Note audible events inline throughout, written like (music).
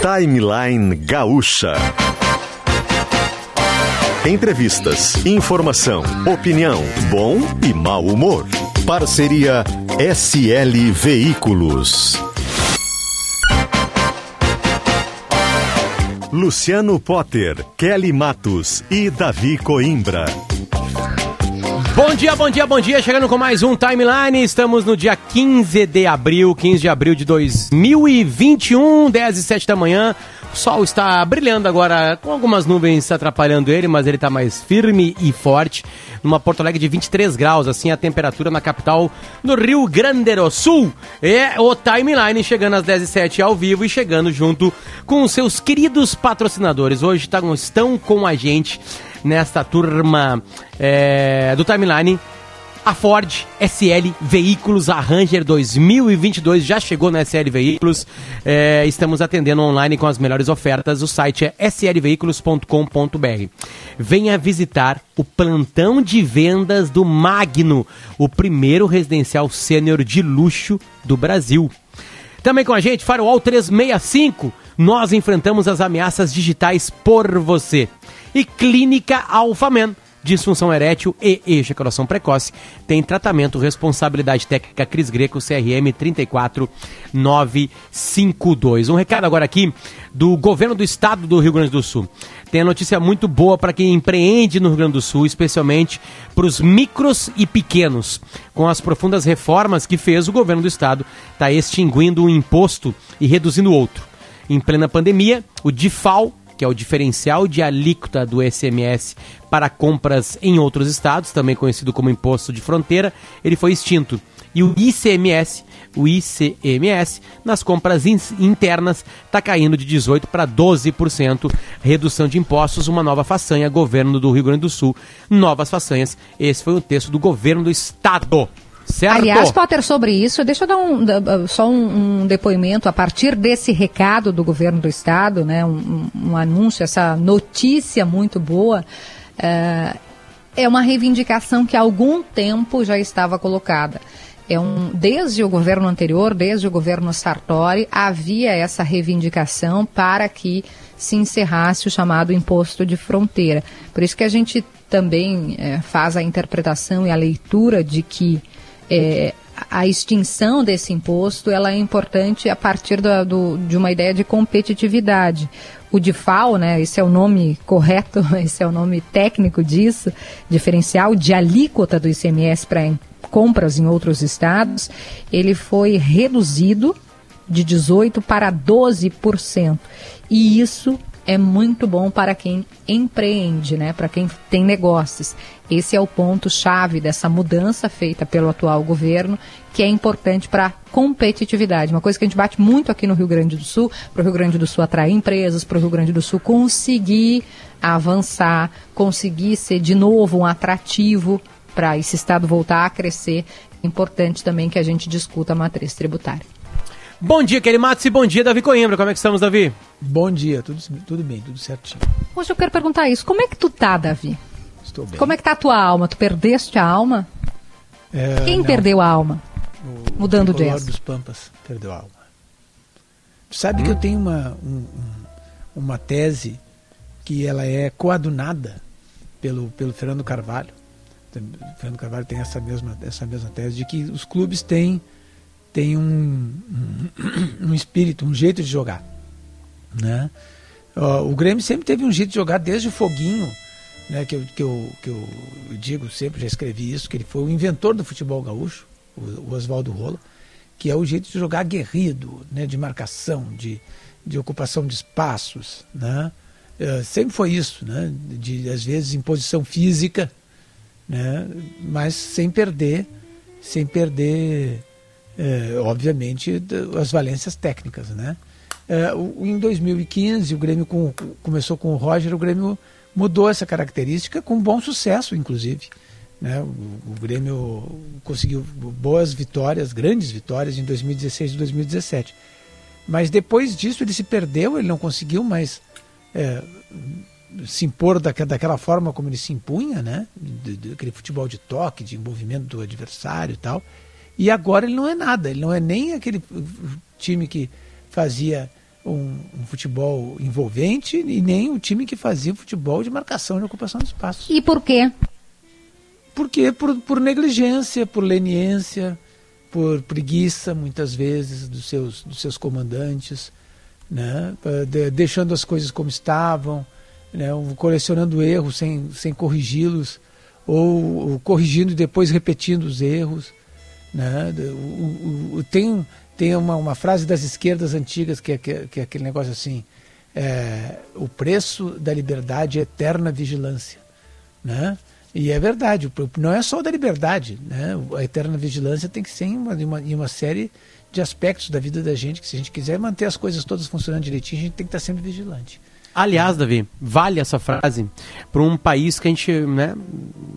Timeline Gaúcha. Entrevistas, informação, opinião, bom e mau humor. Parceria SL Veículos. Luciano Potter, Kelly Matos e Davi Coimbra. Bom dia, bom dia, bom dia. Chegando com mais um timeline. Estamos no dia 15 de abril, 15 de abril de 2021, 10 e 7 da manhã. O sol está brilhando agora, com algumas nuvens atrapalhando ele, mas ele está mais firme e forte. Numa Porto Alegre de 23 graus, assim a temperatura na capital do Rio Grande do Sul. É o timeline chegando às 10 e 7 ao vivo e chegando junto com os seus queridos patrocinadores. Hoje estão com a gente nesta turma é, do timeline a Ford SL Veículos, a Ranger 2022 já chegou na SL Veículos. É, estamos atendendo online com as melhores ofertas. O site é slveículos.com.br. Venha visitar o plantão de vendas do Magno, o primeiro residencial sênior de luxo do Brasil. Também com a gente, Firewall 365. Nós enfrentamos as ameaças digitais por você. E Clínica Alphaman disfunção erétil e ejaculação precoce. Tem tratamento, responsabilidade técnica Cris Greco, CRM 34952. Um recado agora aqui do governo do estado do Rio Grande do Sul. Tem a notícia muito boa para quem empreende no Rio Grande do Sul, especialmente para os micros e pequenos. Com as profundas reformas que fez, o governo do estado está extinguindo um imposto e reduzindo outro. Em plena pandemia, o DIFAL que é o diferencial de alíquota do SMS para compras em outros estados, também conhecido como imposto de fronteira, ele foi extinto. E o ICMS, o ICMS, nas compras internas, está caindo de 18% para 12%. Redução de impostos, uma nova façanha, governo do Rio Grande do Sul, novas façanhas. Esse foi o texto do governo do estado. Certo. Aliás, Potter, sobre isso, deixa eu dar um, só um, um, depoimento a partir desse recado do governo do estado, né, um, um anúncio, essa notícia muito boa. É, é uma reivindicação que há algum tempo já estava colocada. É um, desde o governo anterior, desde o governo Sartori, havia essa reivindicação para que se encerrasse o chamado imposto de fronteira. Por isso que a gente também é, faz a interpretação e a leitura de que é, a extinção desse imposto ela é importante a partir do, do, de uma ideia de competitividade. O DIFAL, né, esse é o nome correto, (laughs) esse é o nome técnico disso, diferencial de alíquota do ICMS para compras em outros estados, ele foi reduzido de 18% para 12%. E isso é muito bom para quem empreende, né? Para quem tem negócios. Esse é o ponto chave dessa mudança feita pelo atual governo, que é importante para a competitividade. Uma coisa que a gente bate muito aqui no Rio Grande do Sul, para o Rio Grande do Sul atrair empresas, para o Rio Grande do Sul conseguir avançar, conseguir ser de novo um atrativo para esse estado voltar a crescer. Importante também que a gente discuta a matriz tributária. Bom dia, Kelly Matos, e bom dia, Davi Coimbra. Como é que estamos, Davi? Bom dia, tudo, tudo bem, tudo certinho. Hoje eu quero perguntar isso. Como é que tu tá, Davi? Estou bem. Como é que tá a tua alma? Tu perdeste a alma? É, Quem não. perdeu a alma? O, Mudando o de dos Pampas perdeu a alma. Sabe hum. que eu tenho uma, um, uma tese que ela é coadunada pelo, pelo Fernando Carvalho. O Fernando Carvalho tem essa mesma, essa mesma tese de que os clubes têm tem um, um, um espírito, um jeito de jogar. Né? o Grêmio sempre teve um jeito de jogar desde o foguinho, né, que, eu, que, eu, que eu digo sempre, já escrevi isso, que ele foi o inventor do futebol gaúcho, o, o Oswaldo Rola, que é o jeito de jogar aguerrido, né, de marcação, de, de ocupação de espaços. Né? Uh, sempre foi isso, né, de, às vezes em posição física, né, mas sem perder, sem perder é, obviamente, as valências técnicas. Né? É, o, em 2015, o Grêmio com, começou com o Roger, o Grêmio mudou essa característica com bom sucesso, inclusive. Né? O, o Grêmio conseguiu boas vitórias, grandes vitórias em 2016 e 2017. Mas depois disso ele se perdeu, ele não conseguiu mais é, se impor da, daquela forma como ele se impunha, né? De, de, aquele futebol de toque, de envolvimento do adversário e tal. E agora ele não é nada, ele não é nem aquele time que fazia um, um, futebol envolvente e nem o time que fazia futebol de marcação e ocupação do espaço. E por quê? Porque por, por negligência, por leniência, por preguiça, muitas vezes, dos seus, dos seus comandantes, né? De, deixando as coisas como estavam, né? colecionando erros sem, sem corrigi-los, ou, ou, corrigindo e depois repetindo os erros. Né? O, o, tem tem uma, uma frase das esquerdas antigas que é, que, é, que é aquele negócio assim: é, o preço da liberdade é eterna vigilância. Né? E é verdade, não é só da liberdade, né? A eterna vigilância tem que ser em uma, em uma, em uma série de aspectos da vida da gente, que se a gente quiser manter as coisas todas funcionando direitinho, a gente tem que estar sempre vigilante. Aliás, Davi, vale essa frase para um país que a gente, né,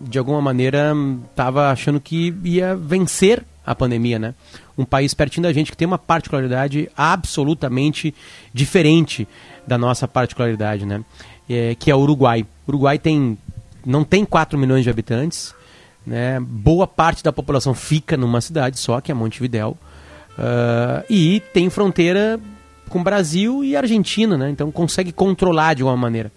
de alguma maneira, estava achando que ia vencer a pandemia, né? Um país pertinho da gente que tem uma particularidade absolutamente diferente da nossa particularidade, né? É, que é o Uruguai. O Uruguai tem não tem 4 milhões de habitantes, né? Boa parte da população fica numa cidade só, que é Montevidéu, uh, e tem fronteira com Brasil e Argentina, né? Então consegue controlar de alguma maneira.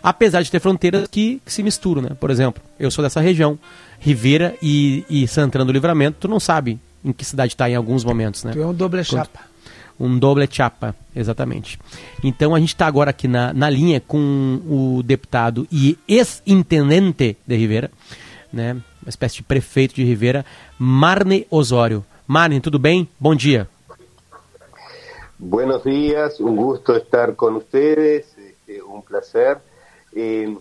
Apesar de ter fronteiras que, que se misturam, né? Por exemplo, eu sou dessa região, Rivera e, e Santana do Livramento, tu não sabe em que cidade está em alguns momentos, né? Tu é um doble chapa. Um doble chapa, exatamente. Então a gente está agora aqui na, na linha com o deputado e ex-intendente de Rivera, né? Uma espécie de prefeito de Rivera, Marne Osório. Marne, tudo bem? Bom dia. Buenos días, un gusto estar con ustedes, un placer. Eh,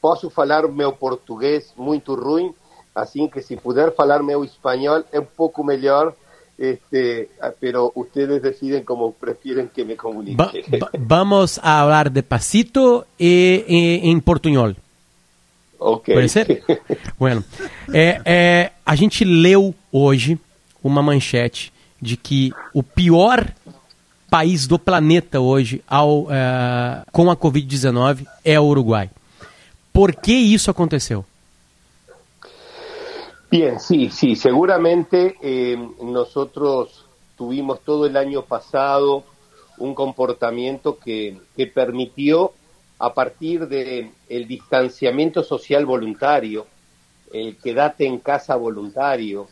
posso falar meu português muito ruim, assim que se puder falar meu espanhol é um pouco melhor, este, pero ustedes deciden como prefieren que me comunique. Va, va, vamos a hablar de pasito e, e, em portunhol. Ok. Pode ser? (laughs) bueno, é, é, a gente leu hoje uma manchete de que o pior país do planeta hoje ao, uh, com a Covid-19 é o Uruguai. ¿Por qué eso aconteció? Bien, sí, sí, seguramente eh, nosotros tuvimos todo el año pasado un comportamiento que, permitió, a partir del el distanciamiento social voluntario, el quedate en casa voluntario,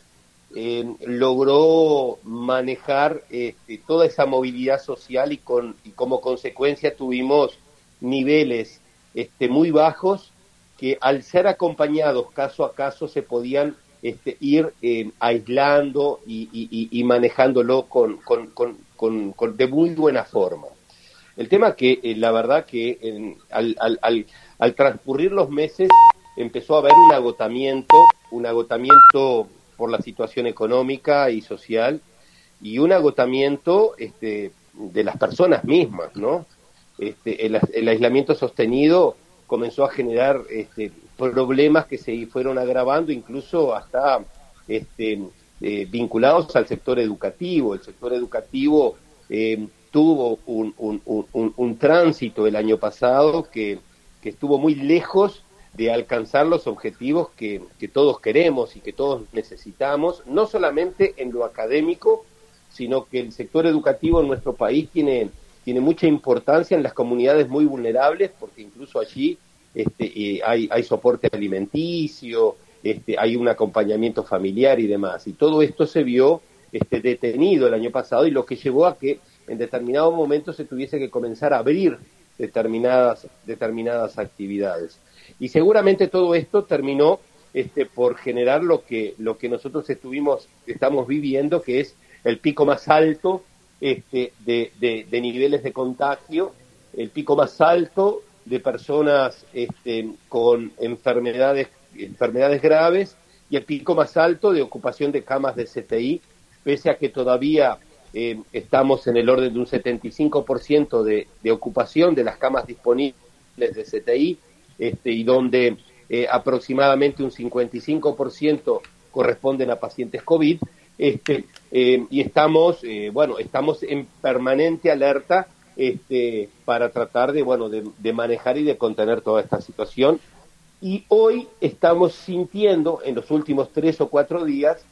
eh, logró manejar este, toda esa movilidad social y, con, y como consecuencia tuvimos niveles este, muy bajos que al ser acompañados caso a caso se podían este, ir eh, aislando y, y, y manejándolo con, con, con, de muy buena forma. El tema que eh, la verdad que en, al, al, al, al, transcurrir los meses empezó a haber un agotamiento, un agotamiento por la situación económica y social y un agotamiento este, de las personas mismas, ¿no? Este, el, el aislamiento sostenido comenzó a generar este, problemas que se fueron agravando incluso hasta este, eh, vinculados al sector educativo. El sector educativo eh, tuvo un, un, un, un, tránsito el año pasado que, que, estuvo muy lejos de alcanzar los objetivos que, que todos queremos y que todos necesitamos, no solamente en lo académico, sino que el sector educativo en nuestro país tiene tiene mucha importancia en las comunidades muy vulnerables porque incluso allí este, eh, hay, hay soporte alimenticio, este, hay un acompañamiento familiar y demás. Y todo esto se vio este, detenido el año pasado y lo que llevó a que en determinados momentos se tuviese que comenzar a abrir determinadas, determinadas actividades. Y seguramente todo esto terminó este, por generar lo que, lo que nosotros estuvimos, estamos viviendo, que es el pico más alto este, de, de, niveles de contagio, el pico más alto de personas este, con enfermedades, enfermedades graves y el pico más alto de ocupación de camas de CTI, pese a que todavía eh, estamos en el orden de un 75% de, de ocupación de las camas disponibles de CTI este, y donde eh, aproximadamente un 55% corresponden a pacientes COVID, este, eh, y estamos, eh, bueno, estamos en permanente alerta este, para tratar de, bueno, de, manejar y de contener toda esta situación. Y hoy estamos sintiendo, en los últimos tres o cuatro días,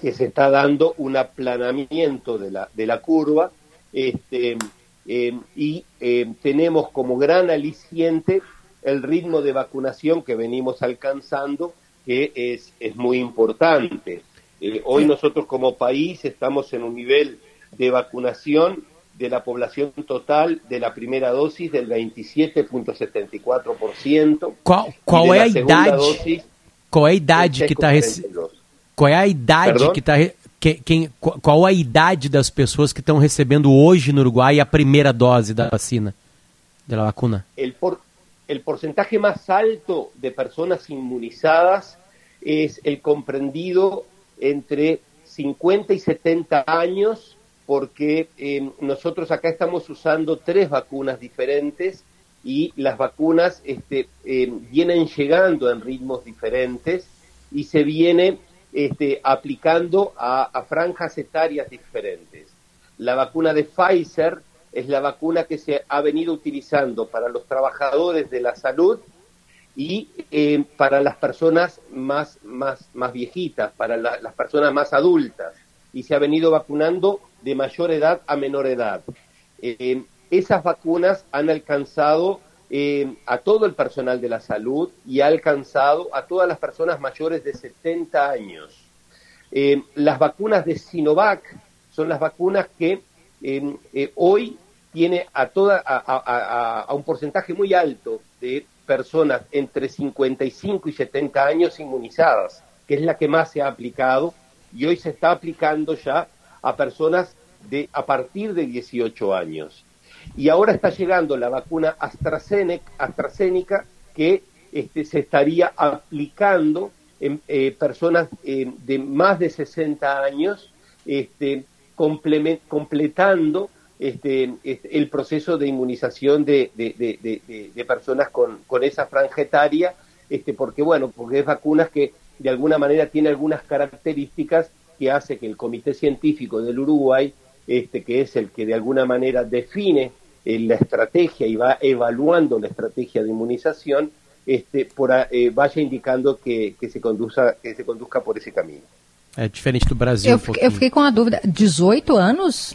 que se está dando un aplanamiento de la, de la curva, este, y tenemos como gran aliciente el ritmo de vacunación que venimos alcanzando, que es, es muy importante. Eh, hoy nosotros como país estamos en un nivel de vacunación de la población total de la primera dosis del 27,74%. Qual, qual é a idade? Qual é a idade que está Qual é a idade Perdão? que está que, quem, qual a idade das pessoas que estão recebendo hoje no Uruguai a primeira dose da vacina, da vacuna? El, por, el porcentaje más alto de personas inmunizadas es el comprendido entre 50 y 70 años, porque eh, nosotros acá estamos usando tres vacunas diferentes y las vacunas este, eh, vienen llegando en ritmos diferentes y se viene este, aplicando a, a, franjas etarias diferentes. La vacuna de Pfizer es la vacuna que se ha venido utilizando para los trabajadores de la salud y eh, para las personas más, más, más viejitas, para la, las personas más adultas, y se ha venido vacunando de mayor edad a menor edad. Eh, esas vacunas han alcanzado eh, a todo el personal de la salud y ha alcanzado a todas las personas mayores de 70 años. Las vacunas de Sinovac son las vacunas que hoy tiene a, toda, a, un porcentaje muy alto de personas entre 55 y 70 años inmunizadas, que es la que más se ha aplicado y hoy se está aplicando ya a personas de a partir de 18 años. Y ahora está llegando la vacuna AstraZeneca, AstraZeneca que este, se estaría aplicando en eh, personas eh, de más de 60 años, este, completando este, este, el proceso de inmunización de, de, de, de personas con, con, esa franja etaria, este, porque bueno, porque es vacunas que de alguna manera tiene algunas características que hace que el Comité Científico del Uruguay, este, que es el que de alguna manera define eh, la estrategia y va evaluando la estrategia de inmunización, este, por, eh, vaya indicando que, que, se que se conduzca por esse caminho. É diferente do Brasil. Eu, um eu fiquei com a dúvida: 18 anos?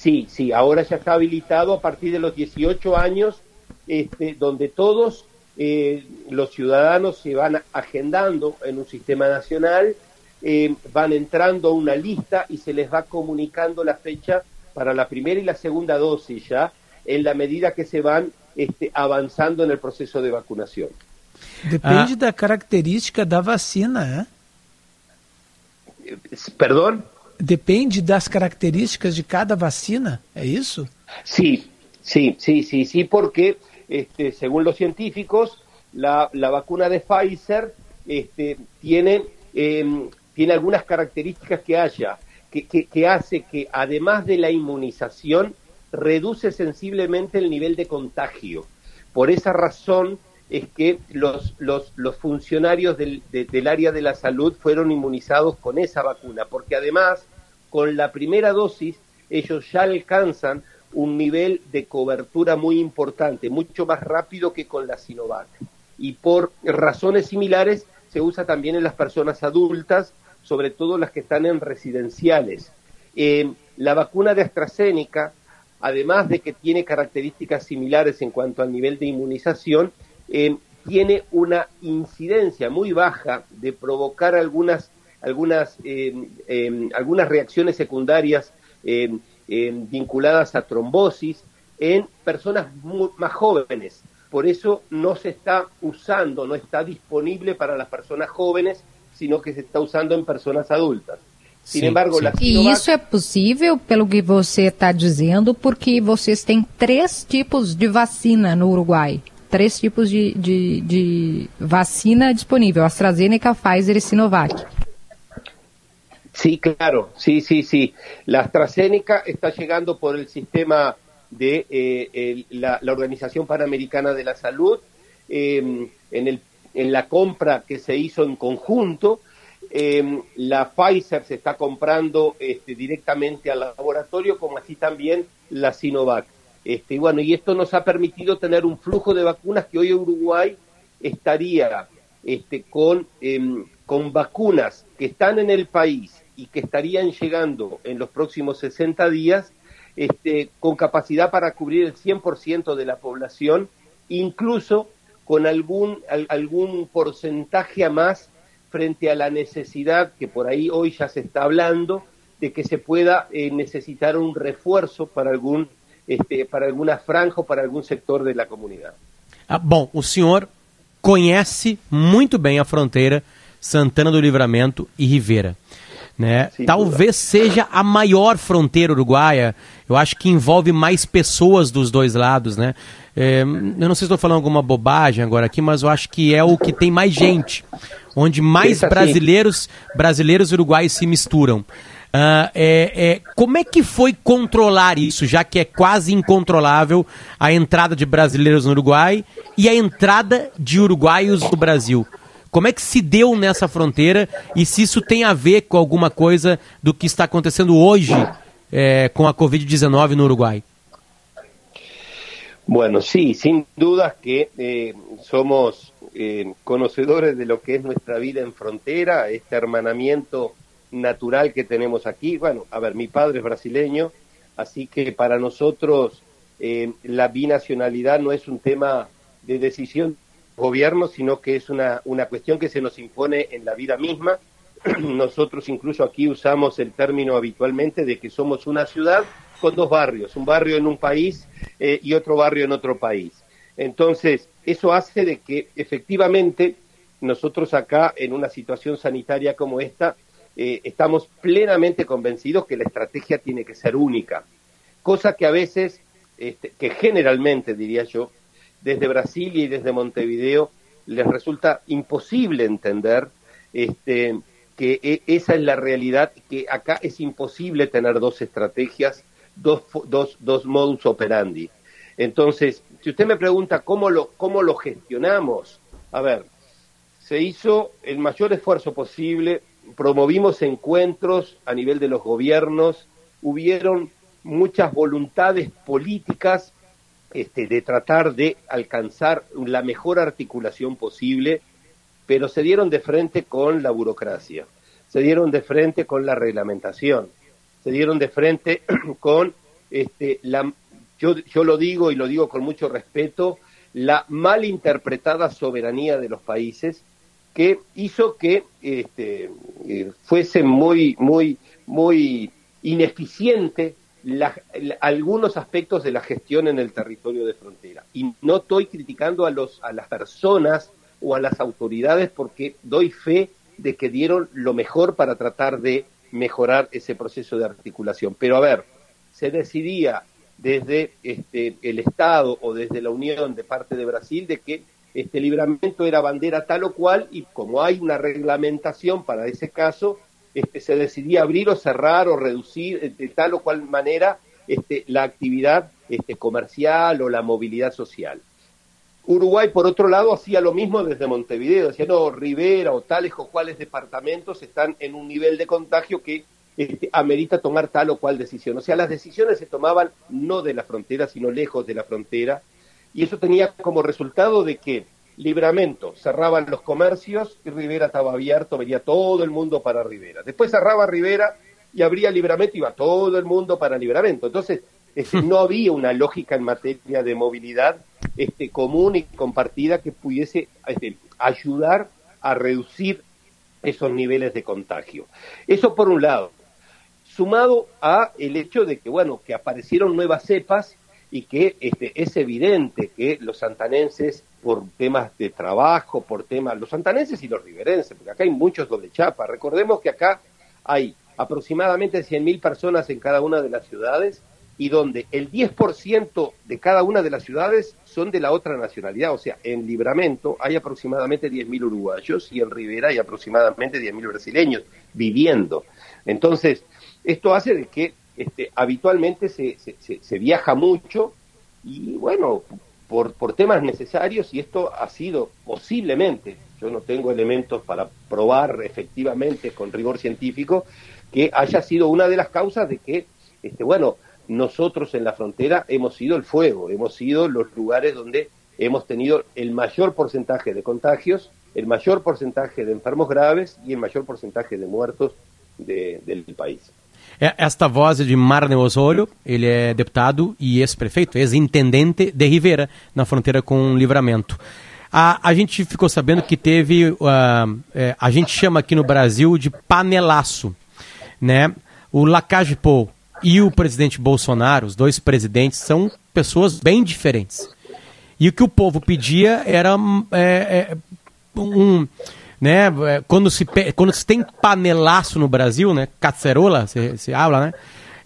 Sí, sí, ahora ya está habilitado a partir de los 18 años, este, donde todos eh, los ciudadanos se van agendando en un sistema nacional, eh, van entrando a una lista y se les va comunicando la fecha para la primera y la segunda dosis ya, en la medida que se van este, avanzando en el proceso de vacunación. Depende ah. da característica da vacina, é? Perdão? Depende das características de cada vacina, ¿é isso? Sí, sí, sí, sí, sí, porque este, según los científicos, la, la vacuna de Pfizer este, tiene, eh, tiene algunas características que haya, que, que, que hace que además de la inmunización, reduce sensiblemente el nivel de contagio. Por esa razón es que los, los, los funcionarios del, de, del, área de la salud fueron inmunizados con esa vacuna, porque además, con la primera dosis, ellos ya alcanzan un nivel de cobertura muy importante, mucho más rápido que con la Sinovac. Y por razones similares se usa también en las personas adultas, sobre todo las que están en residenciales. Eh, la vacuna de AstraZeneca además de que tiene características similares en cuanto al nivel de inmunización, eh, tiene una incidencia muy baja de provocar algunas, algunas, eh, eh, algunas reacciones secundarias vinculadas a trombosis en personas muy, más jóvenes. Por eso no se está usando, no está disponible para las personas jóvenes, sino que se está usando en personas adultas. Sin embargo, sim. E isso é possível, pelo que você está dizendo, porque vocês têm três tipos de vacina no Uruguai. Três tipos de, de, de vacina disponível: AstraZeneca, Pfizer e Sinovac. Sí, claro, sí, sí, sí. La AstraZeneca está llegando por el sistema de eh, la, Organización Panamericana de la Salud eh, en, el, en la compra que se hizo en conjunto eh, la Pfizer se está comprando este, directamente al laboratorio, como así también la Sinovac. Este, y bueno, y esto nos ha permitido tener un flujo de vacunas que hoy Uruguay estaría este, con, eh, con vacunas que están en el país y que estarían llegando en los próximos 60 días este, con capacidad para cubrir el 100% de la población, incluso con algún, algún porcentaje a más frente a la necesidad que por ahí hoy ya se está hablando de que se pueda eh, necesitar un refuerzo para algún este, para alguna franja ou para algum setor da comunidade. Ah, bom, o senhor conhece muito bem a fronteira Santana do Livramento e Rivera. Né? Talvez seja a maior fronteira uruguaia. Eu acho que envolve mais pessoas dos dois lados, né? É, eu não sei se estou falando alguma bobagem agora aqui, mas eu acho que é o que tem mais gente, onde mais brasileiros, brasileiros e uruguaios se misturam. Uh, é, é, como é que foi controlar isso, já que é quase incontrolável a entrada de brasileiros no Uruguai e a entrada de uruguaios no Brasil? Como é que se deu nessa fronteira e se isso tem a ver com alguma coisa do que está acontecendo hoje é, com a Covid-19 no Uruguai? Bueno, sí, sin duda que eh, somos eh, conocedores de lo que es nuestra vida en frontera, este hermanamiento natural que tenemos aquí. Bueno, a ver, mi padre es brasileño, así que para nosotros eh, la binacionalidad no es un tema de decisión del gobierno, sino que es una, una cuestión que se nos impone en la vida misma. (clears throat) Nosotros incluso aquí usamos el término habitualmente de que somos una ciudad con dos barrios, un barrio en un país eh, y otro barrio en otro país. Entonces, eso hace de que efectivamente nosotros acá, en una situación sanitaria como esta, eh, estamos plenamente convencidos que la estrategia tiene que ser única, cosa que a veces, este, que generalmente diría yo, desde Brasil y desde Montevideo les resulta imposible entender este, que e, esa es la realidad, que acá es imposible tener dos estrategias, dos, dos, dos modus operandi. Entonces, si usted me pregunta cómo lo, cómo lo gestionamos, a ver, se hizo el mayor esfuerzo posible promovimos encuentros a nivel de los gobiernos, hubieron muchas voluntades políticas este, de tratar de alcanzar la mejor articulación posible, pero se dieron de frente con la burocracia, se dieron de frente con la reglamentación, se dieron de frente (clears throat) con este, yo, yo lo digo y lo digo con mucho respeto, la mal interpretada soberanía de los países que hizo que este, eh, fuese muy, muy, muy ineficiente algunos aspectos de la gestión en el territorio de frontera. Y no estoy criticando a, los, a las personas o a las autoridades porque doy fe de que dieron lo mejor para tratar de mejorar ese proceso de articulación. Pero a ver, se decidía desde este, el Estado o desde la Unión de parte de Brasil de que este libramiento era bandera tal o cual y como hay una reglamentación para ese caso, este, se decidía abrir o cerrar o reducir de tal o cual manera este, la actividad este, comercial o la movilidad social. Uruguay, por otro lado, hacía lo mismo desde Montevideo, decía, no, Rivera o tales o cuales departamentos están en un nivel de contagio que este, amerita tomar tal o cual decisión. O sea, las decisiones se tomaban no de la frontera, sino lejos de la frontera, y eso tenía como resultado de que Libramento cerraban los comercios y Rivera estaba abierto, venía todo el mundo para Rivera. Después cerraba Rivera y abría Libramento y iba todo el mundo para Libramento. Entonces, este, no había una lógica en materia de movilidad este, común y compartida que pudiese este, ayudar a reducir esos niveles de contagio. Eso por un lado. Sumado a el hecho de que, bueno, que aparecieron nuevas cepas y que este, es evidente que los santanenses, por temas de trabajo, por temas, los santanenses y los riverenses, porque acá hay muchos doble chapa, recordemos que acá hay aproximadamente 100.000 personas en cada una de las ciudades y donde el 10% de cada una de las ciudades son de la otra nacionalidad, o sea, en Libramento hay aproximadamente 10.000 uruguayos y en Rivera hay aproximadamente 10.000 brasileños viviendo. Entonces, esto hace de que este, habitualmente se, se, viaja mucho y bueno, por, por temas necesarios y esto ha sido posiblemente, yo no tengo elementos para probar efectivamente con rigor científico, que haya sido una de las causas de que, este, bueno, nosotros en la frontera hemos sido el fuego, hemos sido los lugares donde hemos tenido el mayor porcentaje de contagios, el mayor porcentaje de enfermos graves y el mayor porcentaje de muertos del país. É, esta voz é de Marne Osório, ele é deputado e ex-prefeito, ex-intendente de Rivera, na fronteira com Livramento. A, a gente ficou sabendo que teve, uh, é, a gente chama aqui no Brasil de panelaço, né? O Lacagepou e o presidente Bolsonaro, os dois presidentes, são pessoas bem diferentes. E o que o povo pedia era é, é, um. Né, é, quando, se, quando se tem panelaço no Brasil, né, cacerola, se, se habla, né,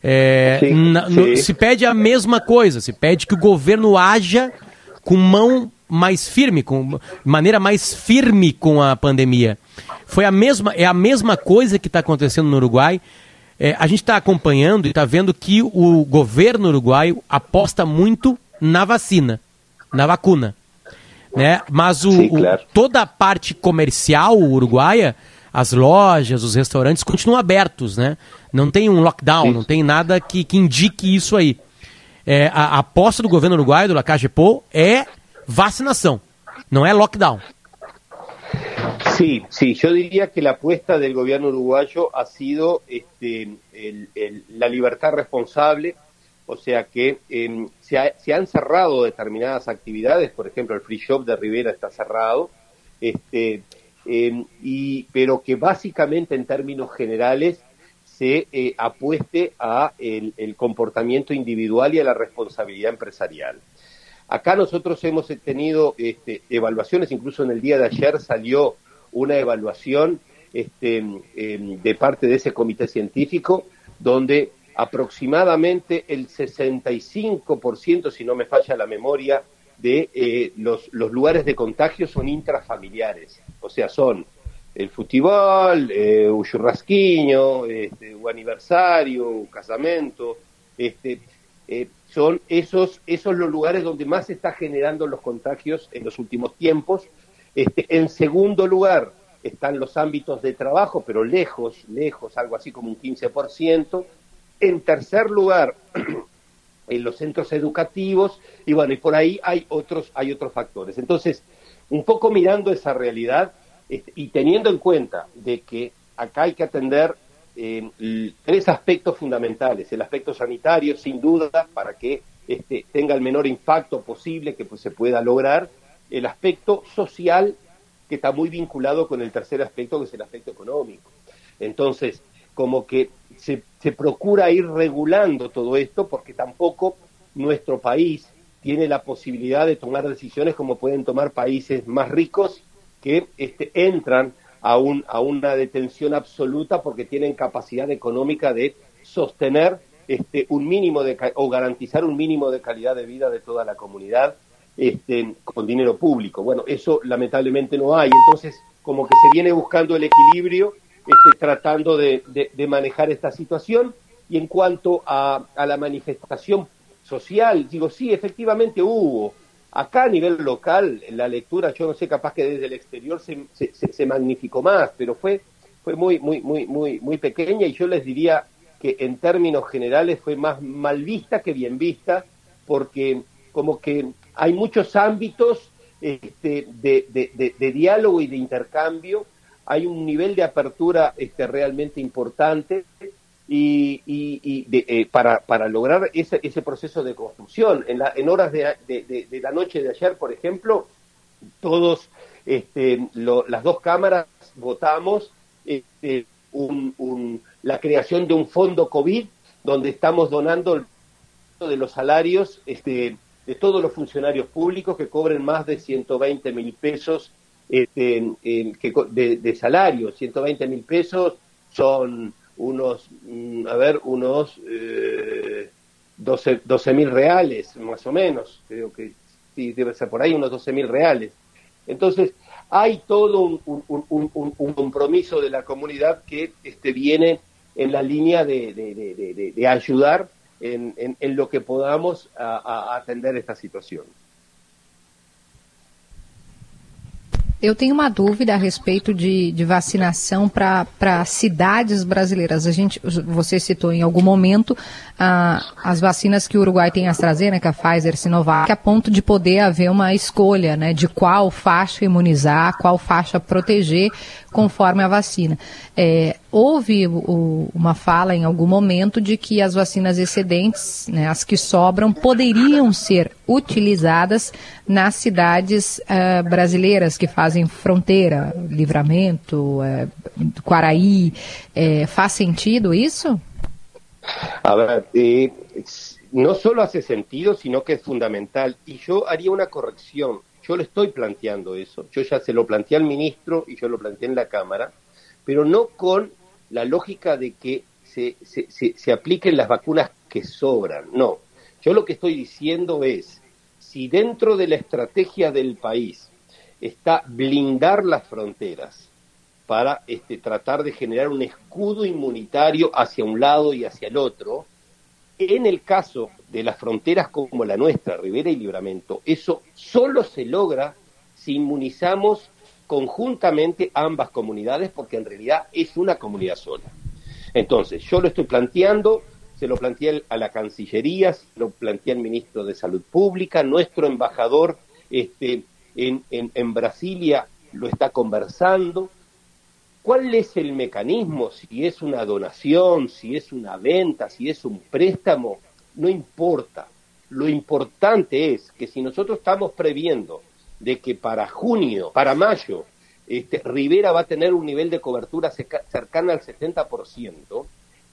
é, sim, na, sim. No, se pede a mesma coisa, se pede que o governo haja com mão mais firme, com maneira mais firme com a pandemia. Foi a mesma, é a mesma coisa que está acontecendo no Uruguai. É, a gente está acompanhando e está vendo que o governo uruguaio aposta muito na vacina, na vacuna. Né? Mas o, Sim, claro. o, toda a parte comercial uruguaia, as lojas, os restaurantes continuam abertos, né? Não tem um lockdown, Sim. não tem nada que, que indique isso aí. É, a, a aposta do governo uruguaio, do Lacagepô, é vacinação, não é lockdown. Sí, sí, yo diría que la apuesta del gobierno uruguayo ha sido este, la libertad responsable, o sea que em, se, han cerrado determinadas actividades, por ejemplo el free shop de Rivera está cerrado, este, em, y, pero que básicamente en términos generales se eh, apueste a el, comportamiento individual y a la responsabilidad empresarial. Acá nosotros hemos tenido este, evaluaciones, incluso en el día de ayer salió una evaluación este, em, de parte de ese comité científico donde aproximadamente el 65%, si no me falla la memoria, de eh, los, los, lugares de contagio son intrafamiliares, o sea, son el fútbol, eh, un churrasquiño, este, un aniversario, un casamento, este, eh, son esos, esos los lugares donde más se está generando los contagios en los últimos tiempos, este, en segundo lugar están los ámbitos de trabajo, pero lejos, lejos, algo así como un 15%. En tercer lugar, (clears throat) en los centros educativos, y bueno, y por ahí hay otros, hay otros factores. Entonces, un poco mirando esa realidad este, y teniendo en cuenta de que acá hay que atender eh, tres aspectos fundamentales. El aspecto sanitario, sin duda, para que este, tenga el menor impacto posible que pues, se pueda lograr el aspecto social que está muy vinculado con el tercer aspecto, que es el aspecto económico. Entonces, como que se, se procura ir regulando todo esto porque tampoco nuestro país tiene la posibilidad de tomar decisiones como pueden tomar países más ricos que este, entran a, un, a una detención absoluta porque tienen capacidad económica de sostener este, un mínimo de, o garantizar un mínimo de calidad de vida de toda la comunidad este, con dinero público. Bueno, eso lamentablemente no hay. Entonces, como que se viene buscando el equilibrio, este, tratando de, manejar esta situación. Y en cuanto a, la manifestación social, digo, sí, efectivamente hubo. Acá a nivel local, la lectura, yo no sé, capaz que desde el exterior se, se, magnificó más, pero fue, fue muy, muy, muy, muy, muy pequeña y yo les diría que en términos generales fue más mal vista que bien vista, porque como que hay muchos ámbitos este, de, diálogo y de intercambio, hay un nivel de apertura este, realmente importante y, eh, para, para, lograr ese, ese, proceso de construcción. En, la, en horas de, la noche de ayer, por ejemplo, todos este, las dos cámaras votamos este, la creación de un fondo COVID donde estamos donando el de los salarios este, de todos los funcionarios públicos que cobren más de 120 mil pesos este, de, de, salario. 120 mil pesos son unos, mm, a ver, unos eh, 12 mil reales, más o menos. Creo que sí, debe ser por ahí, unos 12 mil reales. Entonces, hay todo un, compromiso de la comunidad que este, viene en la línea de, de, de ayudar en, en, lo que podamos a atender esta situación. Eu tenho uma dúvida a respeito de, de vacinação para cidades brasileiras. A gente, você citou em algum momento ah, as vacinas que o Uruguai tem a AstraZeneca, Pfizer, Sinovac, a ponto de poder haver uma escolha né, de qual faixa imunizar, qual faixa proteger conforme a vacina. É, houve o, uma fala em algum momento de que as vacinas excedentes, né, as que sobram, poderiam ser utilizadas nas cidades uh, brasileiras que fazem fronteira, Livramento, uh, Quaraí. Uh, faz sentido isso? A ver, eh, no solo hace sentido, sino que es fundamental. Y yo haría una corrección. Yo le estoy planteando eso. Yo ya se lo planteé al ministro y yo lo planteé en la Cámara, pero no con la lógica de que se, se, se, apliquen las vacunas que sobran. No. Yo lo que estoy diciendo es, si dentro de la estrategia del país está blindar las fronteras para este, tratar de generar un escudo inmunitario hacia un lado y hacia el otro, en el caso de las fronteras como la nuestra, Rivera y Libramento, eso solo se logra si inmunizamos conjuntamente ambas comunidades, porque en realidad es una comunidad sola. Entonces, yo lo estoy planteando, se lo planteé a la Cancillería, se lo planteé al ministro de Salud Pública, nuestro embajador este, en, en, en Brasilia lo está conversando. ¿Cuál es el mecanismo? Si es una donación, si es una venta, si es un préstamo, no importa. Lo importante es que si nosotros estamos previendo de que para junio, para mayo, este, Rivera va a tener un nivel de cobertura cercana al 70%,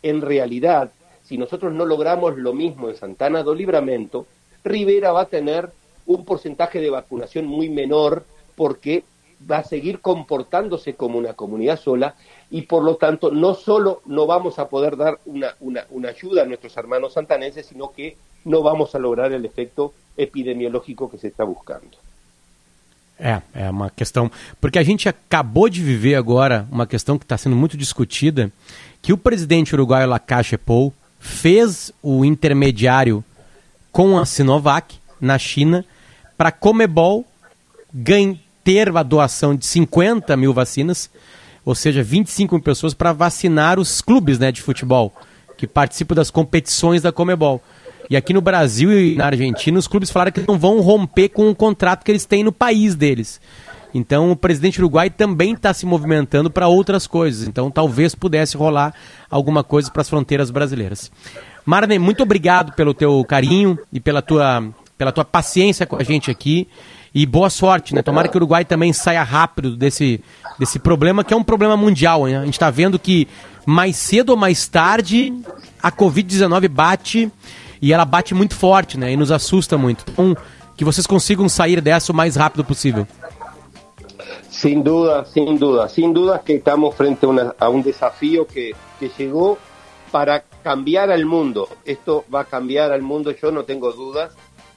en realidad, si nosotros no logramos lo mismo en Santana do Libramento, Rivera va a tener un porcentaje de vacunación muy menor porque va a seguir comportándose como una comunidad sola y por lo tanto no solo no vamos a poder dar una, una, una ayuda a nuestros hermanos santanenses, sino que no vamos a lograr el efecto epidemiológico que se está buscando. É, é uma questão. Porque a gente acabou de viver agora uma questão que está sendo muito discutida, que o presidente uruguaio Lacache Pou fez o intermediário com a Sinovac na China para Comebol ter a doação de 50 mil vacinas, ou seja, 25 mil pessoas para vacinar os clubes né, de futebol que participam das competições da Comebol. E aqui no Brasil e na Argentina, os clubes falaram que não vão romper com o contrato que eles têm no país deles. Então o presidente uruguai também está se movimentando para outras coisas. Então talvez pudesse rolar alguma coisa para as fronteiras brasileiras. Marne, muito obrigado pelo teu carinho e pela tua, pela tua paciência com a gente aqui. E boa sorte, né? Tomara que o Uruguai também saia rápido desse, desse problema, que é um problema mundial. Né? A gente está vendo que mais cedo ou mais tarde a Covid-19 bate e ela bate muito forte, né? E nos assusta muito. Então, que vocês consigam sair dessa o mais rápido possível. Sin duda, sin duda, sin duda que estamos frente a un desafío que, que llegó para cambiar al mundo. Esto va a cambiar al mundo, yo no tengo dudas,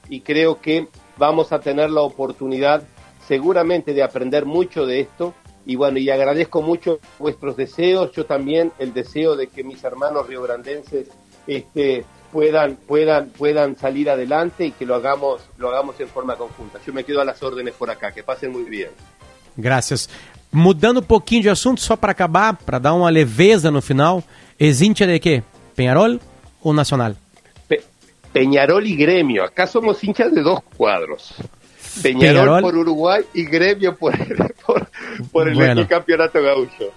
y creo que vamos a tener la oportunidad seguramente de aprender mucho de esto. Y bueno, y agradezco mucho vuestros deseos, yo también el deseo de que mis hermanos riograndenses este, puedan, puedan, puedan salir adelante y que lo hagamos, lo hagamos en forma conjunta. Yo me quedo a las órdenes por acá, que pasen muy bien. Gracias. Mudando um pouquinho de assunto, só para acabar, para dar uma leveza no final, ¿es de quê? Peñarol ou Nacional? Pe Peñarol y Gremio. Acá somos hinchas de dos cuadros. Peñarol, Peñarol. por Uruguay y Gremio por, por, por el, bueno. campeonato gaúcho.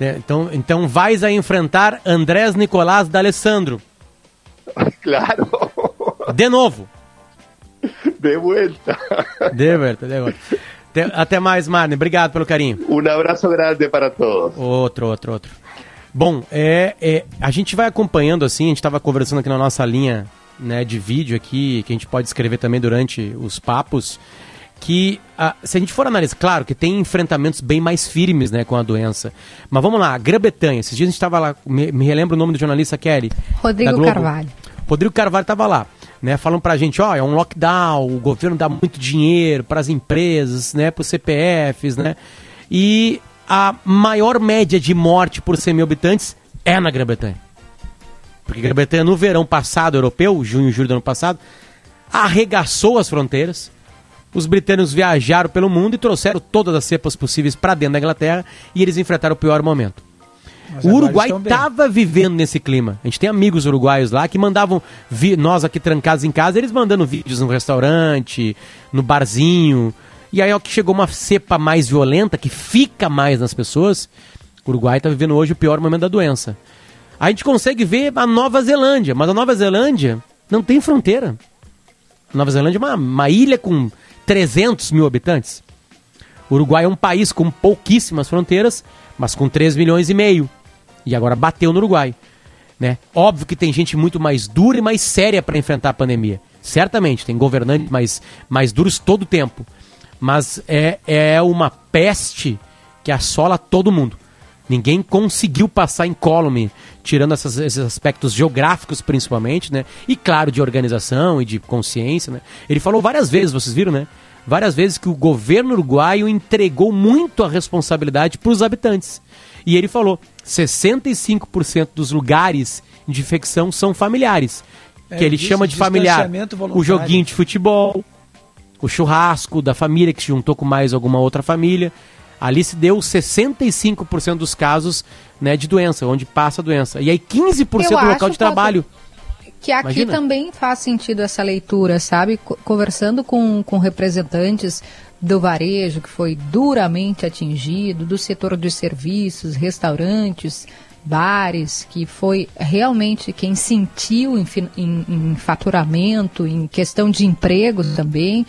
Então, então vais a enfrentar Andrés Nicolás D'Alessandro. (laughs) Claro. De novo. De vuelta. De vuelta, de volta. Até mais, Marne. Obrigado pelo carinho. Um abraço grande para todos. Outro, outro, outro. Bom, é, é, a gente vai acompanhando assim, a gente estava conversando aqui na nossa linha né, de vídeo aqui, que a gente pode escrever também durante os papos, que a, se a gente for analisar, claro que tem enfrentamentos bem mais firmes né, com a doença. Mas vamos lá, Grã-Bretanha, esses dias a gente estava lá, me, me relembra o nome do jornalista Kelly? Rodrigo Carvalho. Rodrigo Carvalho estava lá, né, falando pra gente, ó, é um lockdown, o governo dá muito dinheiro para as empresas, né, para os CPFs, né, e a maior média de morte por 100 mil habitantes é na Grã-Bretanha. Porque a Grã-Bretanha no verão passado, europeu, junho e julho do ano passado, arregaçou as fronteiras, os britânicos viajaram pelo mundo e trouxeram todas as cepas possíveis para dentro da Inglaterra e eles enfrentaram o pior momento. Mas o Uruguai estava vivendo nesse clima. A gente tem amigos uruguaios lá que mandavam, nós aqui trancados em casa, eles mandando vídeos no restaurante, no barzinho. E aí, ó, que chegou uma cepa mais violenta, que fica mais nas pessoas, O Uruguai está vivendo hoje o pior momento da doença. A gente consegue ver a Nova Zelândia, mas a Nova Zelândia não tem fronteira. A Nova Zelândia é uma, uma ilha com 300 mil habitantes. O Uruguai é um país com pouquíssimas fronteiras, mas com 3 milhões e meio. E agora bateu no Uruguai. Né? Óbvio que tem gente muito mais dura e mais séria para enfrentar a pandemia. Certamente, tem governantes mais, mais duros todo o tempo. Mas é, é uma peste que assola todo mundo. Ninguém conseguiu passar incólume, tirando essas, esses aspectos geográficos principalmente, né? E claro, de organização e de consciência, né? Ele falou várias vezes, vocês viram, né? Várias vezes que o governo uruguaio entregou muito a responsabilidade para os habitantes. E ele falou: 65% dos lugares de infecção são familiares. É, que ele chama de familiar o joguinho de futebol, o churrasco da família que se juntou com mais alguma outra família. Ali se deu 65% dos casos né, de doença, onde passa a doença. E aí 15% do local de trabalho. Que aqui Imagina. também faz sentido essa leitura, sabe? Conversando com, com representantes do varejo, que foi duramente atingido, do setor de serviços, restaurantes, bares, que foi realmente quem sentiu em, em, em faturamento, em questão de emprego também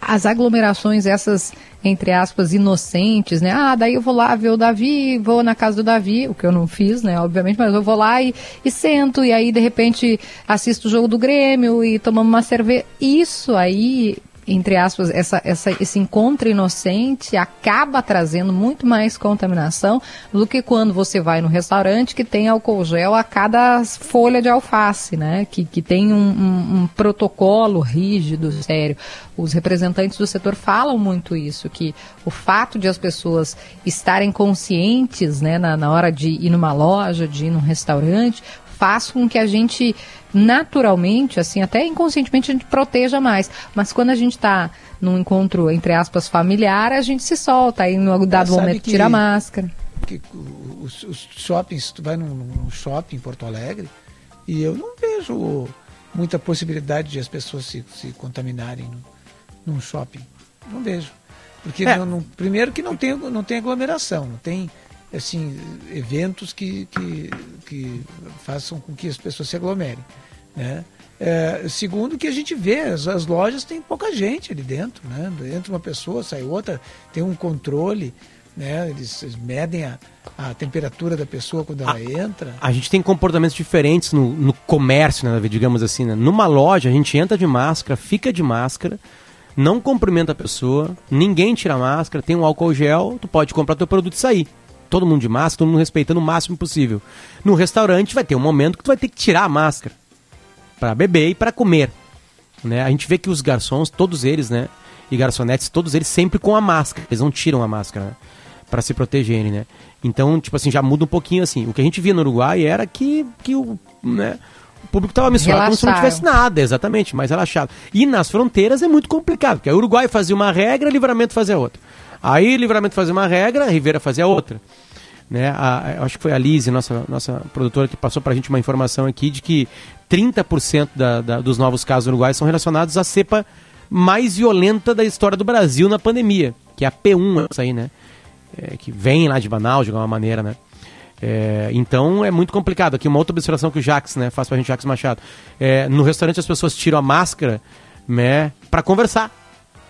as aglomerações, essas, entre aspas, inocentes, né? Ah, daí eu vou lá ver o Davi, vou na casa do Davi, o que eu não fiz, né? Obviamente, mas eu vou lá e, e sento, e aí, de repente, assisto o jogo do Grêmio e tomamos uma cerveja. Isso aí entre aspas, essa, essa, esse encontro inocente acaba trazendo muito mais contaminação do que quando você vai no restaurante que tem álcool gel a cada folha de alface, né? Que, que tem um, um, um protocolo rígido, sério. Os representantes do setor falam muito isso, que o fato de as pessoas estarem conscientes né, na, na hora de ir numa loja, de ir num restaurante, faz com que a gente naturalmente, assim, até inconscientemente a gente proteja mais. Mas quando a gente está num encontro, entre aspas, familiar, a gente se solta, aí no dado momento que, tira a máscara. Que os, os, shoppings, tu vai num, num shopping em Porto Alegre e eu não vejo muita possibilidade de as pessoas se, se contaminarem no, num shopping. Não vejo. Porque, é. não, não, primeiro que não tem, não tem aglomeração, não tem assim, eventos que, que, que façam com que as pessoas se aglomerem. Né? É, segundo que a gente vê, as, as, lojas têm pouca gente ali dentro, né? Entra uma pessoa, sai outra, tem um controle, né? Eles, eles medem a, a temperatura da pessoa quando ela a, entra. A gente tem comportamentos diferentes no, no comércio, né, digamos assim. Né? Numa loja, a gente entra de máscara, fica de máscara, não cumprimenta a pessoa, ninguém tira a máscara, tem um álcool gel, tu pode comprar teu produto e sair todo mundo de máscara, todo mundo respeitando o máximo possível. No restaurante vai ter um momento que tu vai ter que tirar a máscara para beber e para comer. Né? A gente vê que os garçons, todos eles, né, e garçonetes, todos eles sempre com a máscara. Eles não tiram a máscara né? para se protegerem, né? Então, tipo assim, já muda um pouquinho assim. O que a gente via no Uruguai era que, que o, né, o público estava misturado como se não tivesse nada, exatamente, mais relaxado. E nas fronteiras é muito complicado, porque o Uruguai fazia uma regra, Livramento fazia outra. Aí Livramento fazia uma regra, Rivera fazia outra. Né? A, acho que foi a Lise, nossa, nossa produtora, que passou para a gente uma informação aqui de que 30% da, da, dos novos casos no Uruguai são relacionados à cepa mais violenta da história do Brasil na pandemia, que é a P1, essa aí, né? É, que vem lá de Manaus de alguma maneira, né? É, então é muito complicado. Aqui uma outra observação que o Jax né, faz para a gente, Jax Machado. É, no restaurante as pessoas tiram a máscara né, para conversar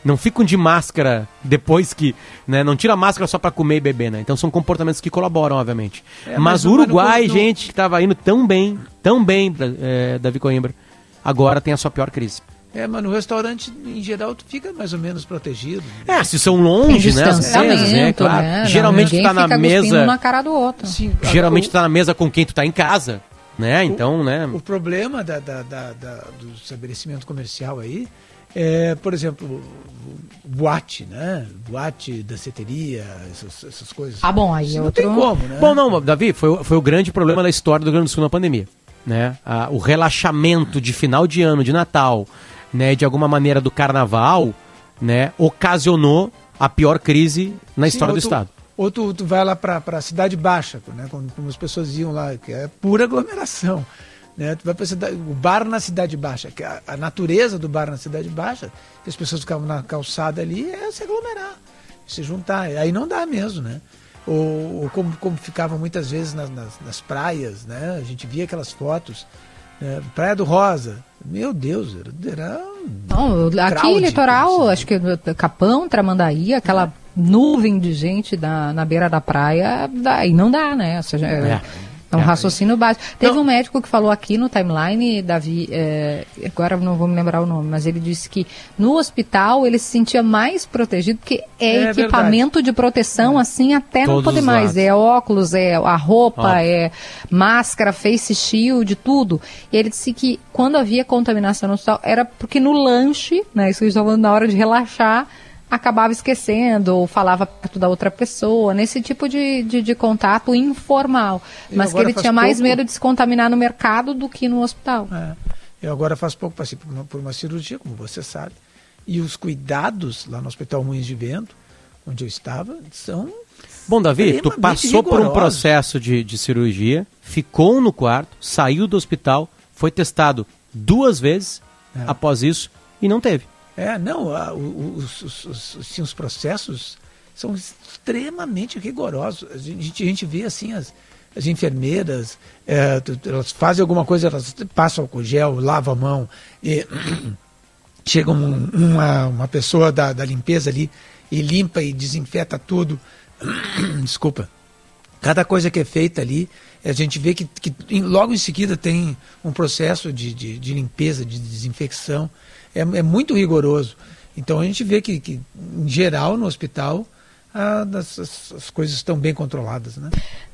não ficam de máscara depois que, né, não tira a máscara só para comer e beber, né? Então são comportamentos que colaboram, obviamente. É, mas, mas, o Uruguai, gente, que estava indo tão bem, tão bem, é, Davi Coimbra, agora tem a sua pior crise. É, mas no restaurante, em geral, tu fica mais ou menos protegido. É, se são longe, né? As mesas, né? Claro. Né? Geralmente tu tá na mesa. na cara do outro. Sim, geralmente tu tá na mesa com quem tu tá em casa. Né? Então, o, né? O problema da, da, da, da, do estabelecimento comercial aí é, por exemplo, boate, né? Boate, danceteria, essas, essas coisas. Ah, bom, aí é outro... Não tem como, né? Bom, não, Davi, foi, foi o grande problema da história do Rio Grande do Sul na pandemia. Né? Ah, o relaxamento de final de ano, de Natal, né, de alguma maneira do carnaval, né, ocasionou a pior crise na Sim, história do Estado. Ou tu, tu vai lá para a Cidade Baixa, né, como, como as pessoas iam lá, que é pura aglomeração. Né? Tu vai pra cidade, o bar na Cidade Baixa, que a, a, natureza do bar na Cidade Baixa, que as pessoas ficavam na calçada ali, é se aglomerar, se juntar. Aí não dá mesmo, né? ou, ou como, como ficava muitas vezes nas, nas, nas, praias, né? A gente via aquelas fotos. Né? Praia do Rosa, meu Deus, era. Não, aqui litoral, acho que Capão, Tramandaí, aquela é. nuvem de gente na, na beira da praia, daí não dá, né? Ou seja, é. É um é, raciocínio básico. Teve não. um médico que falou aqui no timeline, Davi, é, agora não vou me lembrar o nome, mas ele disse que no hospital ele se sentia mais protegido, porque é, é equipamento verdade. de proteção, é. assim, até Todos não poder mais. Lados. É óculos, é a roupa, é máscara, face shield, tudo. E ele disse que quando havia contaminação no hospital, era porque no lanche, né, isso que falando na hora de relaxar, acabava esquecendo ou falava perto da outra pessoa, nesse tipo de, de, de contato informal. mas que ele tinha mais pouco... medo de se contaminar no mercado do que no hospital. É. Eu agora faço pouco, passei por uma, por uma cirurgia, como você sabe. E os cuidados lá no Hospital Moinhos de Vento, onde eu estava, são. Bom, Davi, tu passou rigorosos. por um processo de, de cirurgia, ficou no quarto, saiu do hospital, foi testado duas vezes é. após isso e não teve. É, não, a, os, os, os, assim, os, processos são extremamente rigorosos. A gente, a gente vê assim as, as enfermeiras, é, elas fazem alguma coisa, elas passam álcool gel, lavam a mão, e (clears throat) chega um, uma, uma pessoa da, da limpeza ali e limpa e desinfeta tudo. (clears throat) Desculpa. Cada coisa que é feita ali, a gente vê que, que logo em seguida tem um processo de, de, de limpeza, de desinfecção é, é muito rigoroso. Então a gente vê que, que em geral, no hospital, as, as, coisas estão bem controladas. Né?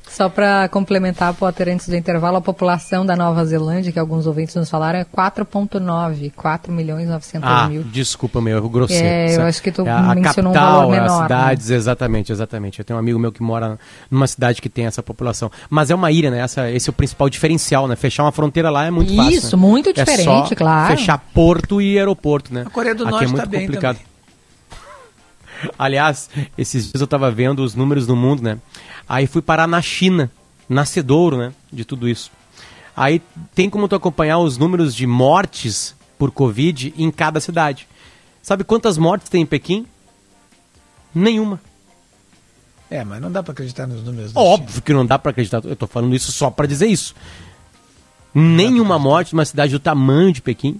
Só para complementar, Potter, antes do intervalo, a população da Nova Zelândia, que alguns ouvintes nos falaram, é 4,9, 4 milhões e 900 ah, mil. desculpa, meu erro grosseiro. É, eu acho que tu é a mencionou capital, um valor menor. As né? cidades, né? exatamente, exatamente. Eu tenho um amigo meu que mora numa cidade que tem essa população. Mas é uma ilha, né? Essa, esse é o principal diferencial, né? Fechar uma fronteira lá é muito Isso, fácil. Isso, né? muito diferente, é claro. fechar porto e aeroporto, né? A Coreia do Aqui Norte é muito tá complicado. Aliás, esses dias eu estava vendo os números do mundo, né? Aí fui parar na China nascedouro, né, de tudo isso. Aí tem como tu acompanhar os números de mortes por Covid em cada cidade. Sabe quantas mortes tem em Pequim? Nenhuma. É, mas não dá para acreditar nos números. Óbvio que não dá para acreditar. Eu tô falando isso só para dizer isso. Nenhuma morte numa cidade do tamanho de Pequim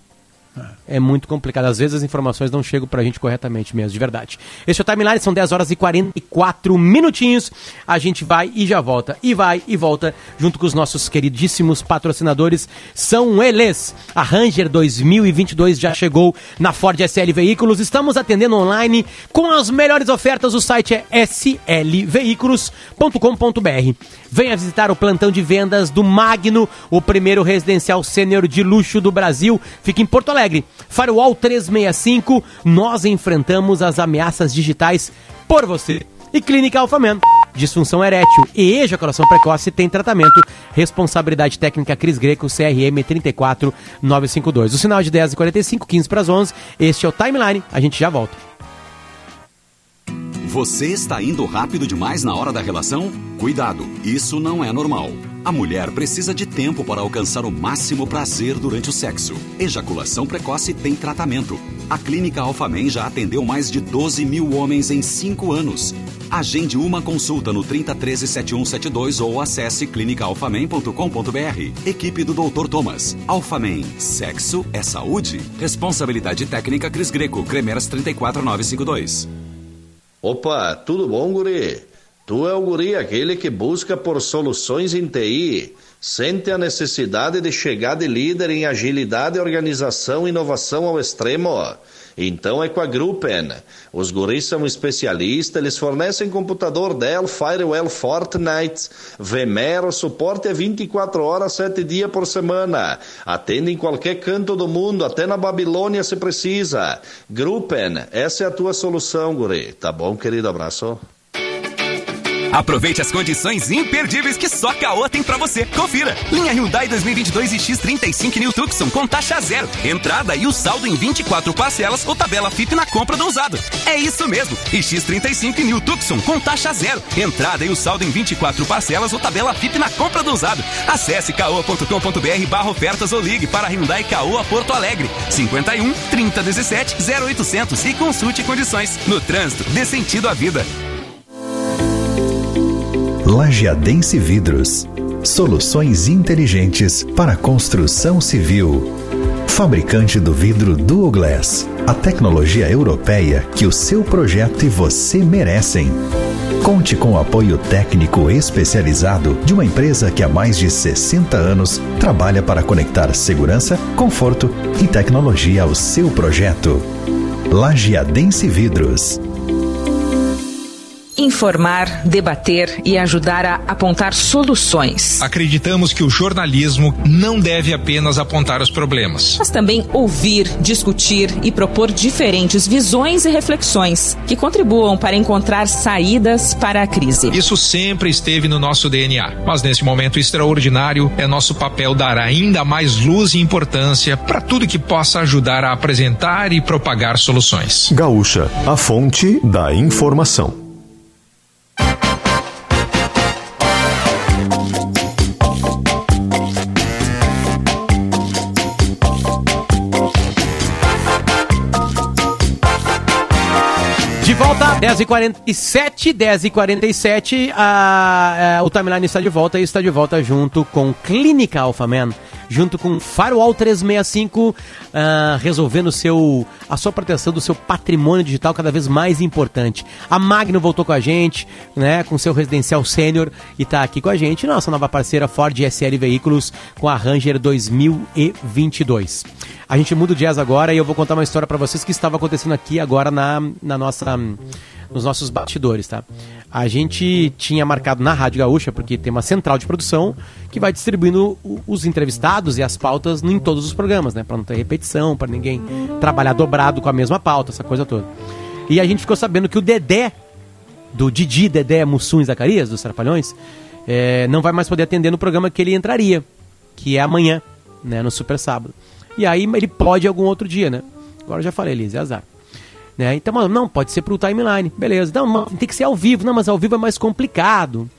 é muito complicado. Às vezes as informações não chegam pra gente corretamente mesmo, de verdade. Esse é o Timeline, são 10 horas e 44 minutinhos. A gente vai e já volta. E vai e volta junto com os nossos queridíssimos patrocinadores. São eles. A Ranger 2022 já chegou na Ford SL Veículos. Estamos atendendo online com as melhores ofertas. O site é slveículos.com.br. Venha visitar o plantão de vendas do Magno, o primeiro residencial sênior de luxo do Brasil. Fica em Porto Alegre. Firewall 365, nós enfrentamos as ameaças digitais por você. E Clínica Alfaman. Disfunção erétil e ejaculação precoce tem tratamento. Responsabilidade técnica Cris Greco, CRM 34952. O sinal é de 10h45, 15 para as 11. Este é o Timeline. A gente já volta. Você está indo rápido demais na hora da relação? Cuidado, isso não é normal. A mulher precisa de tempo para alcançar o máximo prazer durante o sexo. Ejaculação precoce tem tratamento. A Clínica Alfamen já atendeu mais de 12 mil homens em 5 anos. Agende uma consulta no 3013-7172 ou acesse clinicaalfamen.com.br. Equipe do Dr. Thomas. Alfamen. Sexo é saúde. Responsabilidade técnica Cris Greco. Cremeras 34952. Opa, tudo bom, guri? Tu é o guri aquele que busca por soluções em TI, sente a necessidade de chegar de líder em agilidade, organização e inovação ao extremo. Então é com a Gruppen. Os guris são especialistas, eles fornecem computador Dell, Firewall, Fortnite, Vmero, suporte é 24 horas, 7 dias por semana. Atende em qualquer canto do mundo, até na Babilônia se precisa. Gruppen, essa é a tua solução, guri. Tá bom, querido? Abraço. Aproveite as condições imperdíveis que só Caoa tem para você. Confira. Linha Hyundai 2022 e X35 New Tucson com taxa zero. Entrada e o saldo em 24 parcelas ou tabela FIP na compra do usado. É isso mesmo. E X35 New Tucson com taxa zero. Entrada e o saldo em 24 parcelas ou tabela FIP na compra do usado. Acesse caoa.com.br barra ofertas ou ligue para Hyundai Caoa Porto Alegre. 51 30 17 0800 e consulte condições. No trânsito, dê sentido à vida. Lajeadense Vidros. Soluções inteligentes para construção civil. Fabricante do vidro Duoglass. A tecnologia europeia que o seu projeto e você merecem. Conte com o apoio técnico especializado de uma empresa que há mais de 60 anos trabalha para conectar segurança, conforto e tecnologia ao seu projeto. Lajeadense Vidros. Informar, debater e ajudar a apontar soluções. Acreditamos que o jornalismo não deve apenas apontar os problemas, mas também ouvir, discutir e propor diferentes visões e reflexões que contribuam para encontrar saídas para a crise. Isso sempre esteve no nosso DNA, mas nesse momento extraordinário é nosso papel dar ainda mais luz e importância para tudo que possa ajudar a apresentar e propagar soluções. Gaúcha, a fonte da informação. De volta, 10h47, 10h47, a, a, o Timeline está de volta e está de volta junto com Clínica Alphaman, junto com Firewall 365, uh, resolvendo seu, a sua proteção do seu patrimônio digital cada vez mais importante. A Magno voltou com a gente, né, com seu residencial sênior e está aqui com a gente, nossa nova parceira Ford SL Veículos com a Ranger 2022. A gente muda o jazz agora e eu vou contar uma história para vocês que estava acontecendo aqui agora na, na nossa, nos nossos bastidores, tá? A gente tinha marcado na Rádio Gaúcha, porque tem uma central de produção que vai distribuindo os entrevistados e as pautas em todos os programas, né? Para não ter repetição, para ninguém trabalhar dobrado com a mesma pauta, essa coisa toda. E a gente ficou sabendo que o Dedé, do Didi Dedé Mussum e Zacarias, dos Trapalhões, é, não vai mais poder atender no programa que ele entraria, que é amanhã, né? No Super Sábado. E aí ele pode algum outro dia, né? Agora eu já falei, Liz, é azar. Né? Então, mano, não, pode ser pro timeline. Beleza. Não, tem que ser ao vivo. Não, mas ao vivo é mais complicado.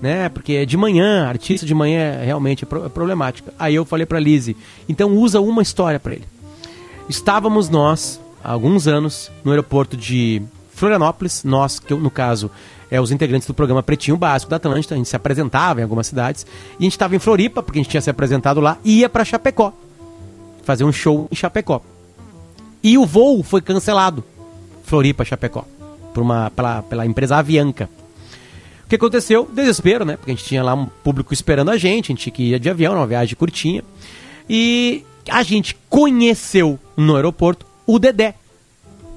Né? Porque é de manhã, artista de manhã é realmente é problemática. Aí eu falei pra Lizzie, então usa uma história para ele. Estávamos nós, há alguns anos, no aeroporto de Florianópolis, nós, que eu, no caso, é os integrantes do programa Pretinho Básico da Atlântida, a gente se apresentava em algumas cidades, e a gente estava em Floripa, porque a gente tinha se apresentado lá, e ia para Chapecó fazer um show em Chapecó. E o voo foi cancelado, Floripa, Chapecó, por uma, pela, pela empresa Avianca. O que aconteceu? Desespero, né? Porque a gente tinha lá um público esperando a gente, a gente que ia de avião, uma viagem curtinha. E a gente conheceu no aeroporto o Dedé,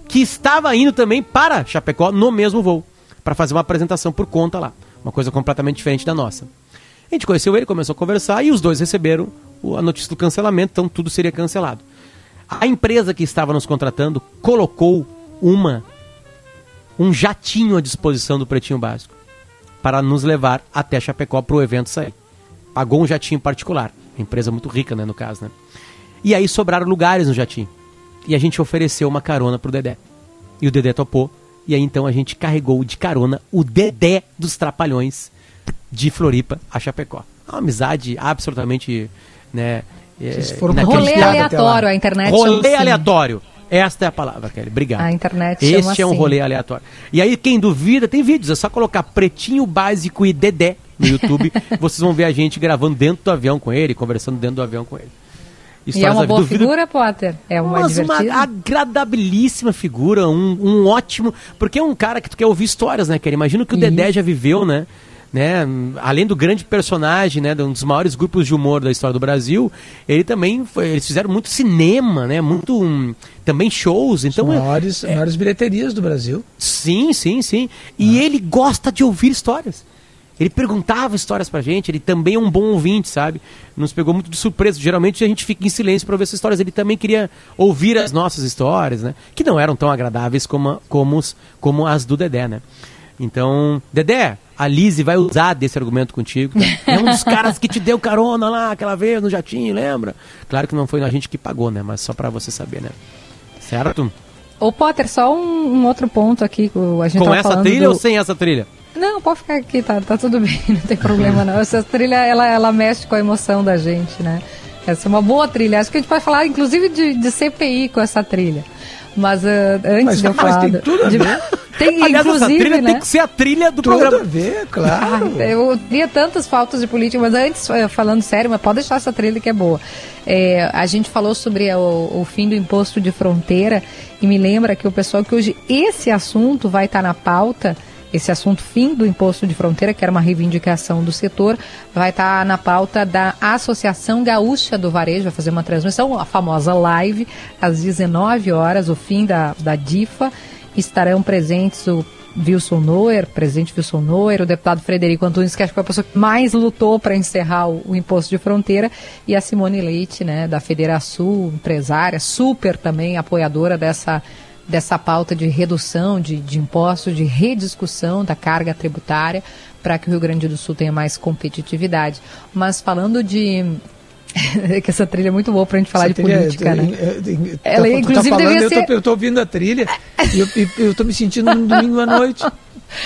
que estava indo também para Chapecó no mesmo voo, para fazer uma apresentação por conta lá. Uma coisa completamente diferente da nossa. A gente conheceu ele, começou a conversar e os dois receberam a notícia do cancelamento, então tudo seria cancelado. A empresa que estava nos contratando colocou uma um jatinho à disposição do Pretinho Básico para nos levar até Chapecó para o evento sair. Pagou um jatinho particular, empresa muito rica, né, no caso, né? E aí sobraram lugares no jatinho. E a gente ofereceu uma carona pro Dedé. E o Dedé topou. E aí então a gente carregou de carona o Dedé dos Trapalhões de Floripa a Chapecó. Uma amizade absolutamente né? É, rolê aleatório, a internet Rolê assim. aleatório. Esta é a palavra, Kelly. Obrigado. A internet Este é um assim. rolê aleatório. E aí, quem duvida, tem vídeos. É só colocar Pretinho Básico e Dedé no YouTube. (laughs) vocês vão ver a gente gravando dentro do avião com ele, conversando dentro do avião com ele. Histórias e é uma boa figura, Potter? É uma Mas uma agradabilíssima figura, um, um ótimo... Porque é um cara que tu quer ouvir histórias, né, Kelly? Imagina o que o Dedé já viveu, né? Né, além do grande personagem, né, de um dos maiores grupos de humor da história do Brasil, ele também foi, eles fizeram muito cinema, né, muito um, também shows, então As maiores, é, maiores bilheterias do Brasil. Sim, sim, sim. E ah. ele gosta de ouvir histórias. Ele perguntava histórias pra gente, ele também é um bom ouvinte, sabe? Nos pegou muito de surpresa. Geralmente a gente fica em silêncio para ouvir essas histórias. Ele também queria ouvir as nossas histórias, né? Que não eram tão agradáveis como, como, como as do Dedé, né? Então, Dedé, a Lise vai usar desse argumento contigo. (laughs) É um dos caras que te deu carona lá aquela vez no jatinho, lembra? Claro que não foi a gente que pagou, né? Mas só para você saber, né? Certo? Ô Potter, só um, um outro ponto aqui. A gente Com essa trilha do... ou sem essa trilha? Não, pode ficar aqui, tá, tá tudo bem, (laughs) não tem problema não. Essa trilha, ela, ela mexe com a emoção da gente, né? Essa é uma boa trilha. Acho que a gente pode falar, inclusive, de, de CPI com essa trilha. Mas uh, antes Mas, de eu mas falar... tem do- tudo a de- ver. Tem, Aliás, essa trilha né? tem que ser a trilha do Tudo programa. a ver, (laughs) claro. Ah, eu via tantas faltas de política, mas antes, eh, falando sério, mas pode deixar essa trilha que é boa. É, a gente falou sobre o, o fim do imposto de fronteira e me lembra que o pessoal que hoje esse assunto vai estar na pauta, esse assunto fim do imposto de fronteira, que era uma reivindicação do setor, vai estar na pauta da Associação Gaúcha do Varejo, vai fazer uma transmissão, a famosa live, às 19 horas, o fim da, da DIFA. Estarão presentes o Wilson Noer, presidente Wilson Noer, o deputado Frederico Antunes, que acho que foi a pessoa que mais lutou para encerrar o, o imposto de fronteira, e a Simone Leite, né, da Federação, empresária, super também apoiadora dessa, dessa pauta de redução de, de impostos, de rediscussão da carga tributária, para que o Rio Grande do Sul tenha mais competitividade. Mas falando de. (laughs) que essa trilha é muito boa para a gente falar Essa de trilha, política, é, né? é, é, Ela, tá, tu inclusive, tá falando, eu, ser- tô, eu tô ouvindo a trilha e eu, e tô me sentindo num domingo à noite.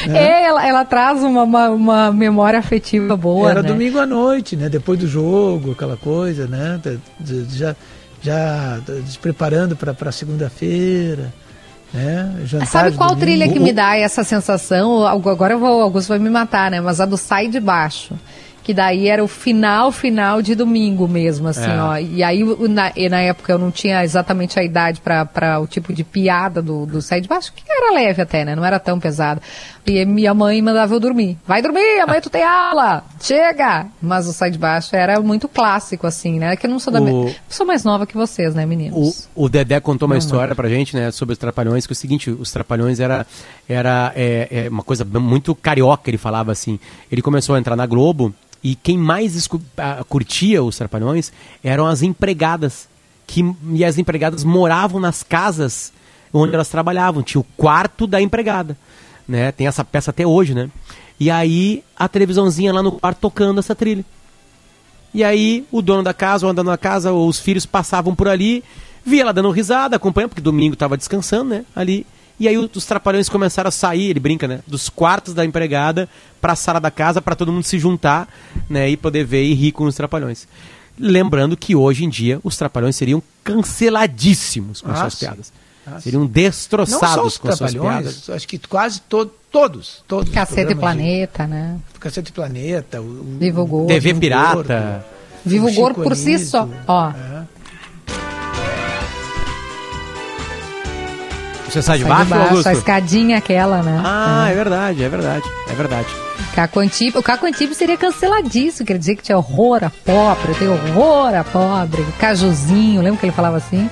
É, ela, ela traz uma, uma, uma memória afetiva boa. Era né? domingo à noite, né? Depois do jogo, aquela coisa, né? Já, já se preparando para segunda-feira, né? Sabe qual trilha que me dá essa sensação? Agora eu vou, o Augusto vai me matar, né? Mas a do Sai de Baixo. Que daí era o final, final de domingo mesmo, assim, É. ó. E aí, o- na, e na época, eu não tinha exatamente a idade para o tipo de piada do, do Sai de Baixo, que era leve até, né? Não era tão pesado. E minha mãe mandava eu dormir. Vai dormir, amanhã tu tem aula! Chega! Mas o Sai de Baixo era muito clássico, assim, né? Que eu não sou da... O- Sou mais nova que vocês, né, O, meninos? o Dedé contou uma Não, história pra gente, né, sobre os Trapalhões, que é o seguinte, os Trapalhões era, era é, é, uma coisa muito carioca, ele falava assim. Ele começou a entrar na Globo e quem mais ah, curtia os Trapalhões eram as empregadas. Que, e as empregadas moravam nas casas onde elas trabalhavam. Tinha o quarto da empregada. Né? Tem essa peça até hoje, né? E aí a televisãozinha lá no quarto tocando essa trilha. E aí o dono da casa, ou andando na casa, ou os filhos passavam por ali, via ela dando risada, acompanhando, porque domingo estava descansando, né? Ali. E aí os trapalhões começaram a sair, ele brinca, né? Dos quartos da empregada para a sala da casa, para todo mundo se juntar, né? E poder ver e rir com os trapalhões. Lembrando que hoje em dia os trapalhões seriam canceladíssimos com Ah, suas sim. piadas. Ah, seriam Não só destroçados os com suas piadas. acho que quase to todos, todos. os Cacete e programas de- Planeta, né? Cacete e Planeta, o, o- Viva o Gordo. TV Pirata. Gordo, Viva o Chico Gordo por si só. Ó, é. Você sai de sai baixo, de baixo, Augusto? a escadinha aquela, né? Ah, é verdade, é verdade, é verdade. Caco Antibes, o Caco Antibes seria canceladíssimo, quer dizer que tinha horror a pobre, tem horror a pobre, cajuzinho, lembra que ele falava assim?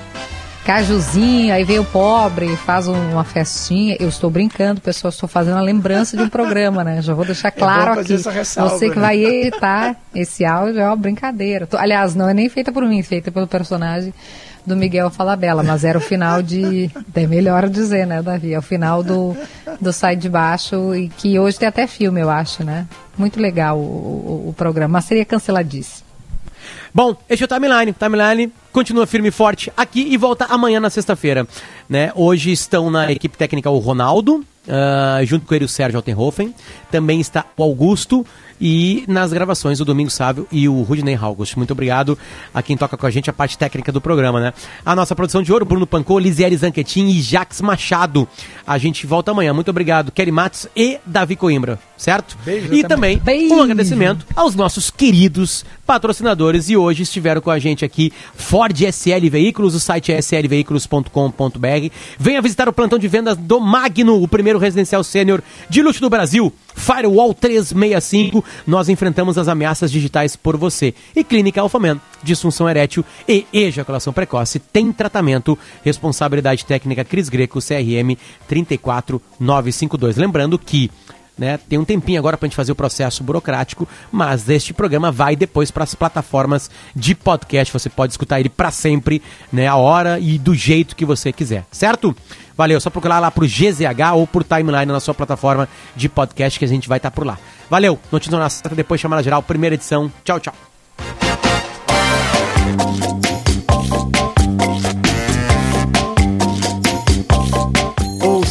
Cajuzinho, aí veio o pobre, faz um- uma festinha. Eu estou brincando, pessoal, estou fazendo a lembrança de um programa, né? Já vou deixar claro (laughs) É bom fazer aqui. essa ressalva, Você que né? vai editar esse áudio é uma brincadeira. Aliás, não é nem feita por mim, é feita pelo personagem do Miguel Falabella, mas era o final de. É melhor dizer, né, Davi? É o final do, do Sai de Baixo, e que hoje tem até filme, eu acho, né? Muito legal o, o, o programa, mas seria canceladíssimo. Bom, este é o Timeline. Timeline continua firme e forte aqui e volta amanhã na sexta-feira. Né? Hoje estão na equipe técnica o Ronaldo, ah, junto com ele o Sérgio Altenhofen. Também está o Augusto e nas gravações o Domingo Sávio e o Rudney August. Muito obrigado a quem toca com a gente a parte técnica do programa, né? A nossa produção de ouro, Bruno Pancô, Lisieri Zanquetin e Jax Machado. A gente volta amanhã. Muito obrigado, Kelly Matos e Davi Coimbra, certo? Beijo, e também Beijo. um agradecimento aos nossos queridos patrocinadores e hoje estiveram com a gente aqui Ford SL Veículos, o site é slveículos.com.br. Venha visitar o plantão de vendas do Magno, o primeiro residencial sênior de luxo do Brasil. Firewall 365, nós enfrentamos as ameaças digitais por você. E Clínica Alfaman, disfunção erétil e ejaculação precoce, tem tratamento. Responsabilidade técnica Cris Greco, CRM 34952. Lembrando que né? Tem um tempinho agora para a gente fazer o processo burocrático, mas este programa vai depois para as plataformas de podcast. Você pode escutar ele para sempre, né? A hora e do jeito que você quiser, certo? Valeu, só procurar lá pro GZH ou por Timeline na sua plataforma de podcast que a gente vai estar por lá. Valeu, notícia na sexta, depois chamada geral, primeira edição. Tchau, tchau.